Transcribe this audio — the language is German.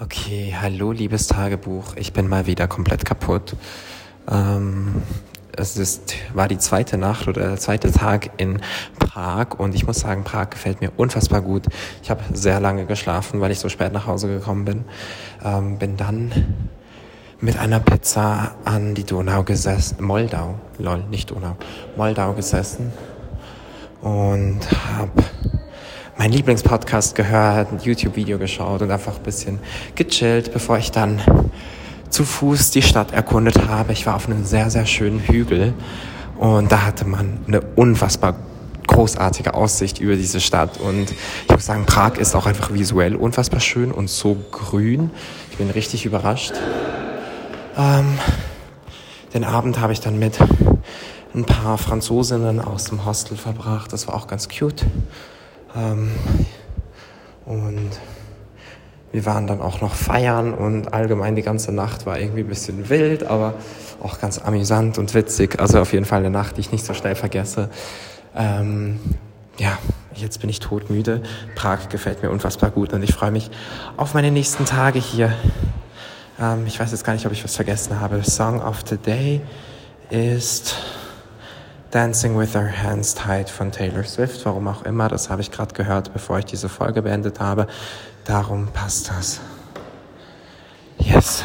Okay, hallo liebes Tagebuch. Ich bin mal wieder komplett kaputt. Ähm, es ist, war die zweite Nacht oder der zweite Tag in Prag und ich muss sagen, Prag gefällt mir unfassbar gut. Ich habe sehr lange geschlafen, weil ich so spät nach Hause gekommen bin. Ähm, bin dann mit einer Pizza an die Donau gesessen, Moldau, lol, nicht Donau, Moldau gesessen und habe mein Lieblingspodcast gehört, ein YouTube-Video geschaut und einfach ein bisschen gechillt, bevor ich dann zu Fuß die Stadt erkundet habe. Ich war auf einem sehr, sehr schönen Hügel und da hatte man eine unfassbar großartige Aussicht über diese Stadt und ich muss sagen, Prag ist auch einfach visuell unfassbar schön und so grün. Ich bin richtig überrascht. Ähm, den Abend habe ich dann mit ein paar Franzosinnen aus dem Hostel verbracht. Das war auch ganz cute. Ähm, und wir waren dann auch noch feiern und allgemein die ganze Nacht war irgendwie ein bisschen wild, aber auch ganz amüsant und witzig. Also auf jeden Fall eine Nacht, die ich nicht so schnell vergesse. Ähm, ja, jetzt bin ich todmüde. Prag gefällt mir unfassbar gut und ich freue mich auf meine nächsten Tage hier. Ähm, ich weiß jetzt gar nicht, ob ich was vergessen habe. Song of the Day ist Dancing with Our Hands Tied von Taylor Swift, warum auch immer, das habe ich gerade gehört, bevor ich diese Folge beendet habe. Darum passt das. Yes.